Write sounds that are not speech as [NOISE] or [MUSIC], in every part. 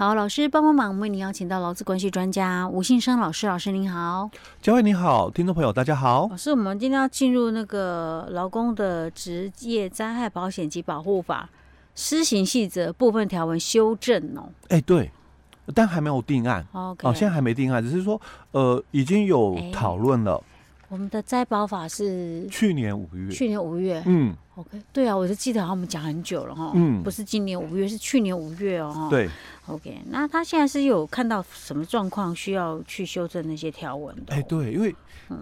好，老师帮帮忙，我们为您邀请到劳资关系专家吴信生老师，老师您好。嘉惠你好，听众朋友大家好。老师，我们今天要进入那个劳工的职业灾害保险及保护法施行细则部分条文修正哦。哎、欸，对，但还没有定案。哦，现在还没定案，只是说呃已经有讨论了。欸我们的灾保法是去年五月，去年五月，嗯，OK，对啊，我就记得好像我们讲很久了哈，嗯，不是今年五月，是去年五月哦，对，OK，那他现在是有看到什么状况需要去修正那些条文的？哎，对，因为嗯，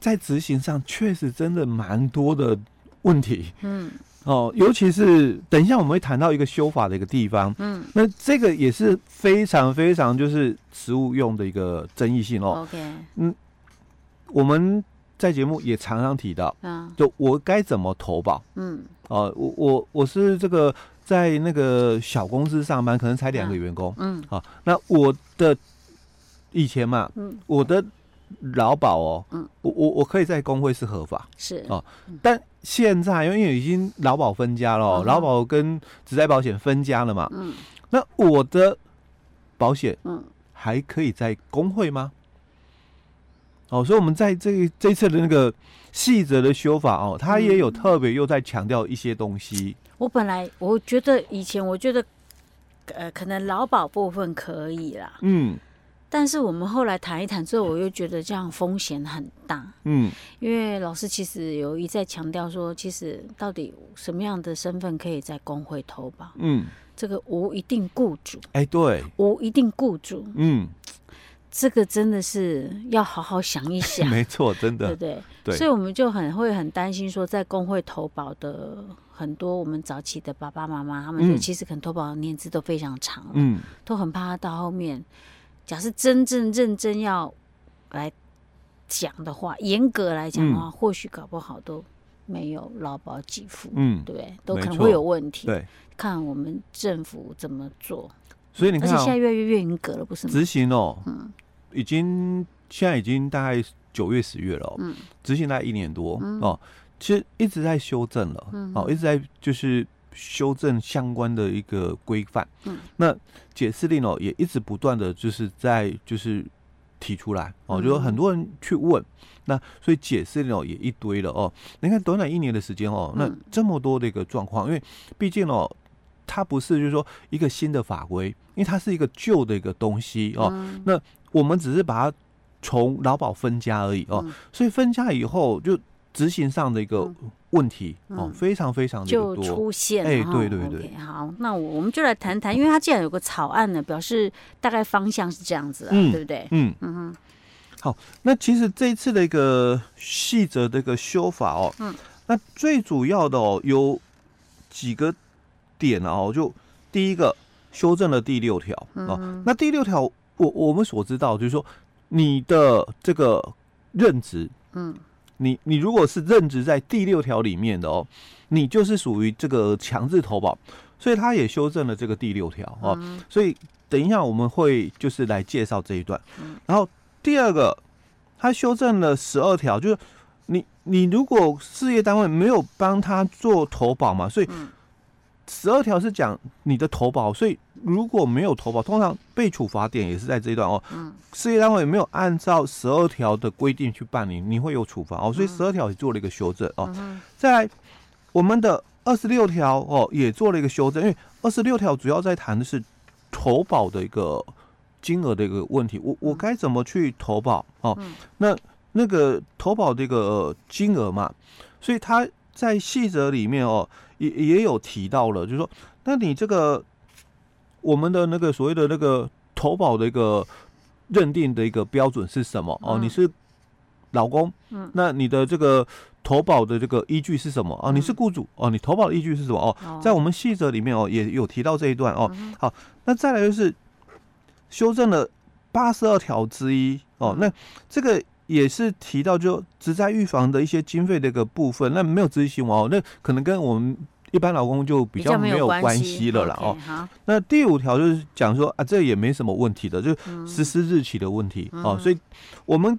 在执行上确实真的蛮多的问题，嗯，哦，尤其是等一下我们会谈到一个修法的一个地方，嗯，那这个也是非常非常就是实务用的一个争议性哦，OK，嗯。我们在节目也常常提到，嗯，就我该怎么投保，嗯，哦、呃，我我我是这个在那个小公司上班，可能才两个员工，嗯，好、哦，那我的以前嘛，嗯，我的劳保哦，嗯，我我我可以在工会是合法，是。哦，但现在因为已经劳保分家了，劳、嗯、保跟职灾保险分家了嘛，嗯，那我的保险，嗯，还可以在工会吗？哦，所以我们在这这次的那个细则的修法哦，他也有特别又在强调一些东西。我本来我觉得以前我觉得，呃，可能劳保部分可以啦，嗯，但是我们后来谈一谈之后，我又觉得这样风险很大，嗯，因为老师其实有一再强调说，其实到底什么样的身份可以在工会投保，嗯，这个无一定雇主，哎、欸，对，无一定雇主，嗯。这个真的是要好好想一想，[LAUGHS] 没错，真的，对不对？对，所以我们就很会很担心说，在工会投保的很多我们早期的爸爸妈妈，他们就其实可能投保的年资都非常长，嗯，都很怕他到后面，假设真正认真要来讲的话，严格来讲的话，嗯、或许搞不好都没有劳保给付，嗯，对，都可能会有问题，对，看我们政府怎么做。所以你看、哦，而且现在越来越越严格了，不是吗？执行哦，嗯。已经现在已经大概九月十月了，喔，嗯，执行大概一年多，嗯，哦，其实一直在修正了，嗯，哦，一直在就是修正相关的一个规范，嗯，那解释令哦也一直不断的就是在就是提出来，哦，就有很多人去问，那所以解释令哦也一堆了哦，你看短短一年的时间哦，那这么多的一个状况，因为毕竟哦，它不是就是说一个新的法规，因为它是一个旧的一个东西哦，那。我们只是把它从劳保分家而已哦，嗯、所以分家以后就执行上的一个问题、嗯、哦，非常非常的多就出现。哎，对对对。Okay, 好，那我们就来谈谈，因为它既然有个草案呢，表示大概方向是这样子啊，嗯、对不对？嗯嗯哼。好，那其实这一次的一个细则的一个修法哦，嗯，那最主要的哦有几个点哦，就第一个修正了第六条哦，嗯、那第六条。我我们所知道就是说，你的这个任职，嗯，你你如果是任职在第六条里面的哦，你就是属于这个强制投保，所以他也修正了这个第六条哦。所以等一下我们会就是来介绍这一段。然后第二个，他修正了十二条，就是你你如果事业单位没有帮他做投保嘛，所以。十二条是讲你的投保，所以如果没有投保，通常被处罚点也是在这一段哦。嗯。事业单位没有按照十二条的规定去办理，你会有处罚哦。所以十二条也做了一个修正哦。嗯。再来，我们的二十六条哦也做了一个修正，因为二十六条主要在谈的是投保的一个金额的一个问题。我我该怎么去投保哦？那那个投保这个金额嘛，所以它在细则里面哦。也也有提到了，就是说，那你这个我们的那个所谓的那个投保的一个认定的一个标准是什么？哦，你是老公，嗯，那你的这个投保的这个依据是什么？哦，你是雇主，哦，你投保的依据是什么？哦，在我们细则里面哦，也有提到这一段哦。好，那再来就是修正了八十二条之一哦，那这个。也是提到就职灾预防的一些经费的一个部分，那没有执行哦，那可能跟我们一般劳工就比较没有关系了啦哦。Okay, 那第五条就是讲说啊，这也没什么问题的，就实施日期的问题、嗯、哦。所以我们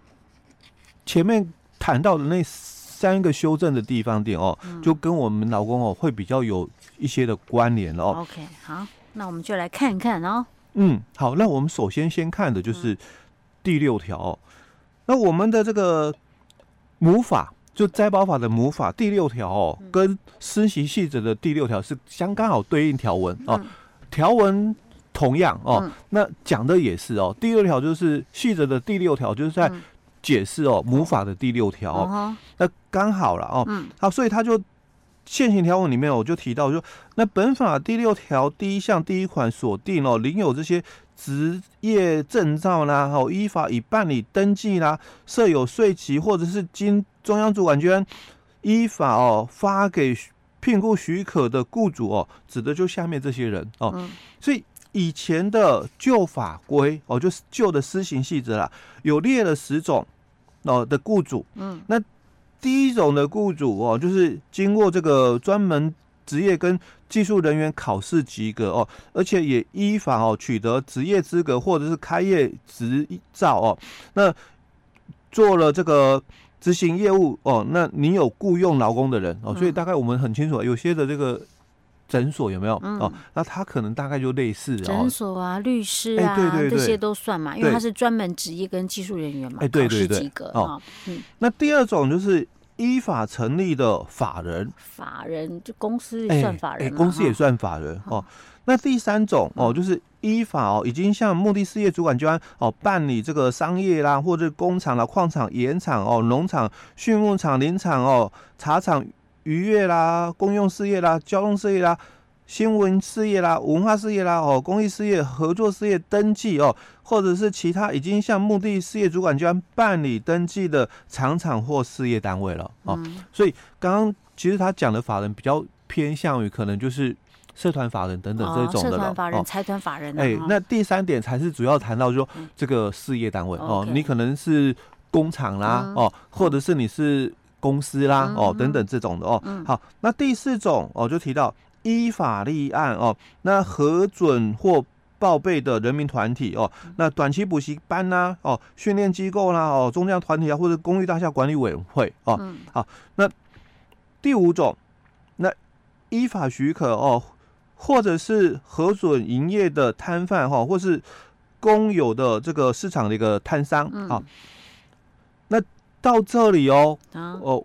前面谈到的那三个修正的地方点哦，嗯、就跟我们劳工哦会比较有一些的关联了哦。OK，好，那我们就来看一看哦。嗯，好，那我们首先先看的就是第六条。那我们的这个母法，就灾保法的母法第六条哦，跟施行细则的第六条是相刚好对应条文哦。条文同样哦，那讲的也是哦。第六条就是细则的第六条，就是在解释哦母法的第六条。那刚好了哦。好，所以他就。现行条文里面，我就提到说，那本法第六条第一项第一款锁定哦，领有这些职业证照啦，哦，依法已办理登记啦，设有税籍或者是经中央主管机关依法哦发给聘雇许可的雇主哦，指的就下面这些人哦。所以以前的旧法规哦，就是旧的施行细则啦，有列了十种哦的雇主，嗯，那。第一种的雇主哦，就是经过这个专门职业跟技术人员考试及格哦，而且也依法哦取得职业资格或者是开业执照哦，那做了这个执行业务哦，那你有雇佣劳工的人哦，所以大概我们很清楚，有些的这个诊所有没有、嗯、哦？那他可能大概就类似诊所啊、律师啊，对对对，这些都算嘛，因为他是专门职业跟技术人员嘛，哎，对对对，及格哦。嗯，那第二种就是。依法成立的法人，法人就公司也算法人，公司也算法人哦。那第三种哦，就是依法哦，已经向目的事业主管机关哦办理这个商业啦，或者工厂啦、矿场、盐场哦、农场、畜牧场、林场哦、茶厂、渔业啦、公用事业啦、交通事业啦。新闻事业啦、文化事业啦、哦，公益事业、合作事业登记哦，或者是其他已经向目的事业主管机关办理登记的厂厂或事业单位了哦。嗯、所以刚刚其实他讲的法人比较偏向于可能就是社团法人等等这种的了。社团法人、财团法人。哎，那第三点才是主要谈到说这个事业单位、嗯、哦，你可能是工厂啦、嗯、哦，或者是你是公司啦、嗯、哦等等这种的哦。嗯、好，那第四种哦就提到。依法立案哦，那核准或报备的人民团体哦，那短期补习班呐、啊、哦，训练机构啦哦，宗教团体啊，或者公寓大厦管理委员会哦，嗯、好，那第五种，那依法许可哦，或者是核准营业的摊贩哈，或是公有的这个市场的一个摊商啊，那到这里哦，哦。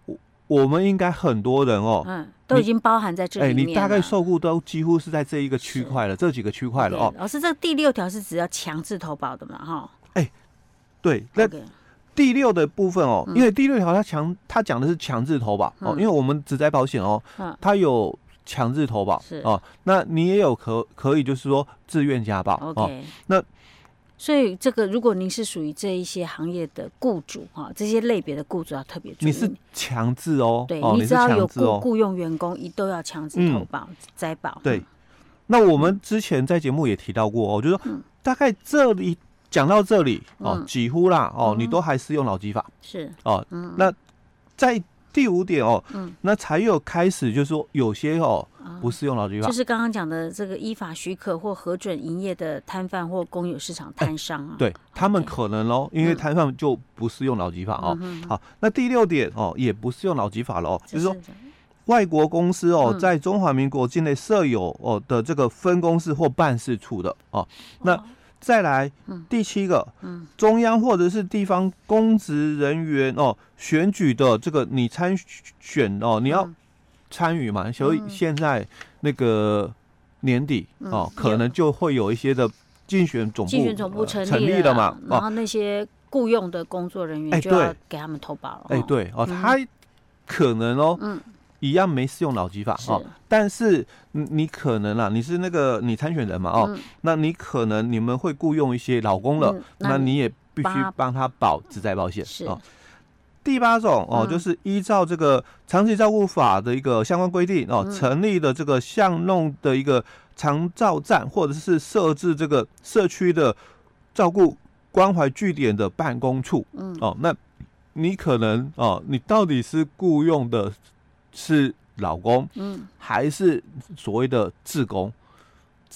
我们应该很多人哦，嗯，都已经包含在这里面。哎，你大概受雇都几乎是在这一个区块了，这几个区块了哦。老师，这第六条是只要强制投保的嘛？哈，哎，对，那第六的部分哦，因为第六条它强，它讲的是强制投保哦，因为我们职灾保险哦，它有强制投保是哦，那你也有可可以就是说自愿加保哦，那。所以，这个如果您是属于这一些行业的雇主哈，这些类别的雇主要特别注意。你是强制哦，对，你只要有雇雇佣员工，一都要强制投保灾保。对，那我们之前在节目也提到过哦，就是说大概这里讲到这里哦，几乎啦哦，你都还是用老基法是哦，那在。第五点哦，嗯，那才有开始，就是说有些哦，不适用劳基法，就是刚刚讲的这个依法许可或核准营业的摊贩或公有市场摊商啊，对他们可能喽，因为摊贩就不适用劳基法哦。好，那第六点哦，也不适用劳基法了哦，就是说外国公司哦，在中华民国境内设有哦的这个分公司或办事处的哦，那。再来，第七个，嗯，中央或者是地方公职人员哦，选举的这个你参选哦，你要参与嘛，所以现在那个年底哦，可能就会有一些的竞选总部竞选总部成立了嘛，然后那些雇佣的工作人员就要给他们投保了，哎，对哦，他可能哦，嗯。一样没适用老基法哦，但是你你可能啊，你是那个你参选人嘛哦，嗯、那你可能你们会雇佣一些老公了，嗯、那，那你也必须帮他保职灾保险是。哦。第八种哦，嗯、就是依照这个长期照顾法的一个相关规定哦，嗯、成立的这个巷弄的一个长照站，或者是设置这个社区的照顾关怀据点的办公处，嗯。哦，那你可能哦，你到底是雇佣的。是老公，嗯，还是所谓的志工，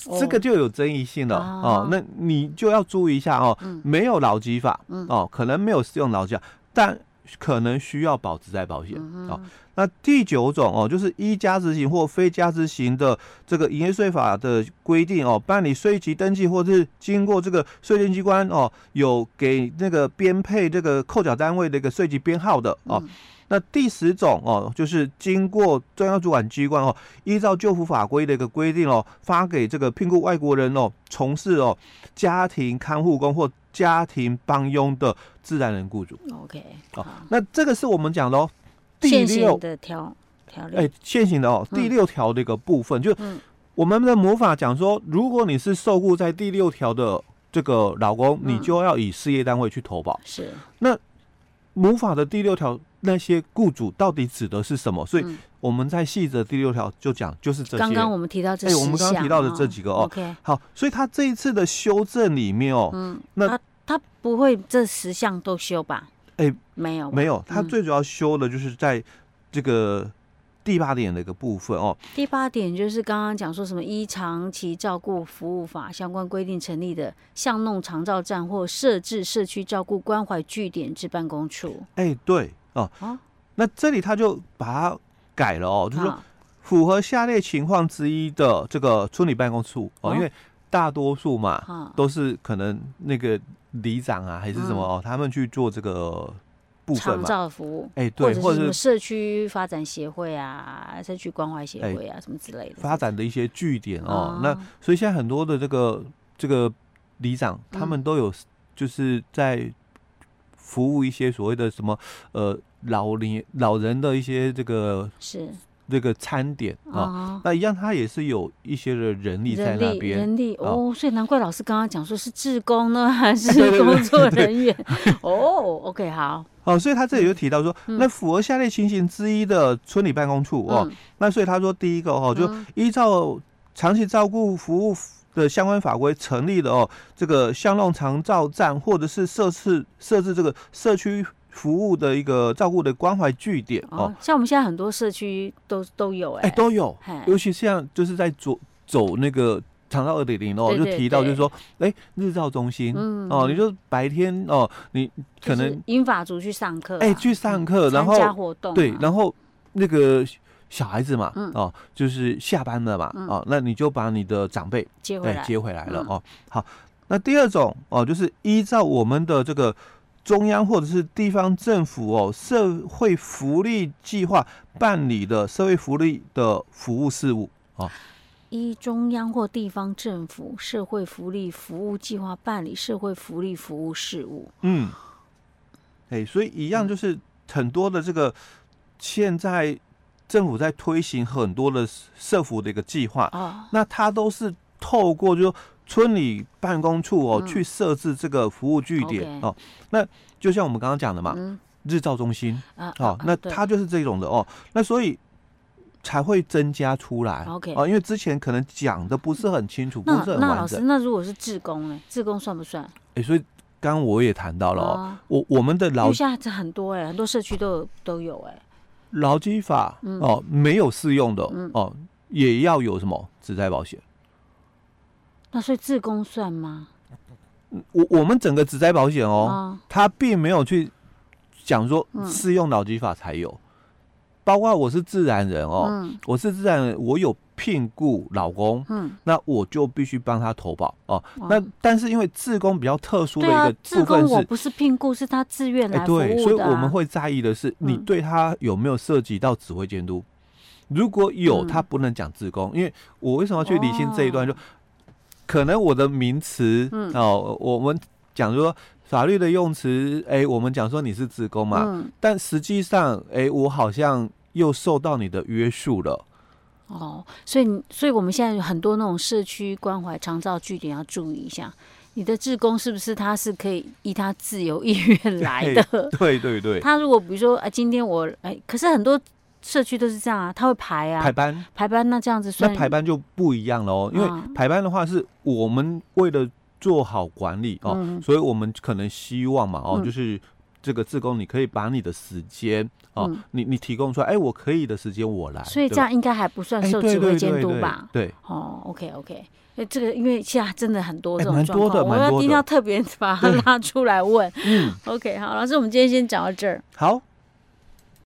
哦、这个就有争议性了哦，哦。那你就要注意一下哦，嗯、没有劳基法，嗯、哦，可能没有适用劳基法，但可能需要保值在保险啊。那第九种哦，就是依加值型或非加值型的这个营业税法的规定哦，办理税籍登记或者是经过这个税捐机关哦，有给那个编配这个扣缴单位的一个税籍编号的哦。那第十种哦，就是经过中央主管机关哦，依照旧服法规的一个规定哦，发给这个聘雇外国人哦，从事哦家庭看护工或家庭帮佣的自然人雇主。OK，好，那这个是我们讲的哦，第六的条条例，哎，现行的哦，第六条的一个部分，就我们的魔法讲说，如果你是受雇在第六条的这个老公，你就要以事业单位去投保。是，那魔法的第六条。那些雇主到底指的是什么？所以我们在细则第六条就讲，就是这些。刚刚我们提到这，哎，我们刚刚提到的这几个哦。OK，好，所以他这一次的修正里面哦，嗯，那他，他不会这十项都修吧？哎，没有，没有，他最主要修的就是在这个。第八点的一个部分哦，第八点就是刚刚讲说什么依长期照顾服务法相关规定成立的巷弄长照站或设置社区照顾关怀据点之办公处。哎，对哦，啊，那这里他就把它改了哦，就是说符合下列情况之一的这个村里办公处哦，因为大多数嘛都是可能那个里长啊还是什么哦，他们去做这个。长照服务，哎，对，或者是社区发展协会啊，社区关怀协会啊，什么之类的，发展的一些据点哦。那所以现在很多的这个这个里长，他们都有就是在服务一些所谓的什么呃老年老人的一些这个是这个餐点啊。那一样，他也是有一些的人力在那边，人力哦。所以难怪老师刚刚讲说是志工呢，还是 [LAUGHS] 工作人员？[LAUGHS] 哦，OK，好。哦，所以他这里就提到说，那符合下列情形之一的村里办公处哦，那所以他说第一个哦，就依照长期照顾服务的相关法规成立了哦，这个巷弄长照站或者是设置设置这个社区服务的一个照顾的关怀据点哦，像我们现在很多社区都都有哎，都有，尤其像就是在走走那个。长照二点零哦，就提到就是说，哎、欸，日照中心，嗯、哦，你就白天哦，你可能英法族去上课、啊，哎、欸，去上课，然后参加活动、啊，对，然后那个小孩子嘛，嗯、哦，就是下班了嘛，嗯、哦，那你就把你的长辈接回来，接回来了、嗯、哦。好，那第二种哦，就是依照我们的这个中央或者是地方政府哦，社会福利计划办理的社会福利的服务事务啊。哦依中央或地方政府社会福利服务计划办理社会福利服务事务。嗯，哎，所以一样就是很多的这个现在政府在推行很多的社服的一个计划哦，那它都是透过就村里办公处哦去设置这个服务据点哦。那就像我们刚刚讲的嘛，日照中心啊，哦，那它就是这种的哦。那所以。才会增加出来，OK 哦，因为之前可能讲的不是很清楚，不是很完整。那老师，那如果是自工呢？自工算不算？哎、欸，所以刚刚我也谈到了哦，啊、我我们的劳现在很多哎、欸，很多社区都有都有哎、欸，劳基法、嗯、哦没有适用的、嗯、哦，也要有什么职灾保险？那所以自工算吗？我我们整个职灾保险哦，他、啊、并没有去讲说适用劳基法才有。嗯包括我是自然人哦，嗯、我是自然人，我有聘雇老公，嗯，那我就必须帮他投保哦。哇那但是因为自工比较特殊的一个部分是，我不是聘雇，是他自愿来。对，所以我们会在意的是，你对他有没有涉及到指挥监督？嗯、如果有，他不能讲自工，嗯、因为我为什么要去理清这一段？哦、就可能我的名词、嗯、哦，我们讲说。法律的用词，哎、欸，我们讲说你是自工嘛，嗯、但实际上，哎、欸，我好像又受到你的约束了。哦，所以，所以我们现在有很多那种社区关怀长照据点要注意一下，你的志工是不是他是可以依他自由意愿来的？[LAUGHS] 对对对。他如果比如说，哎，今天我哎，可是很多社区都是这样啊，他会排啊，排班排班，那这样子算，那排班就不一样了哦，因为排班的话是我们为了。做好管理哦，嗯、所以我们可能希望嘛哦，嗯、就是这个自工，你可以把你的时间哦，嗯、你你提供出来，哎，我可以的时间我来，所以这样应该还不算受指挥监督吧？对，哦，OK OK，哎，这个因为现在真的很多这种状况，我要一定要特别把它拉出来问。嗯，OK，好，老师，我们今天先讲到这儿。好。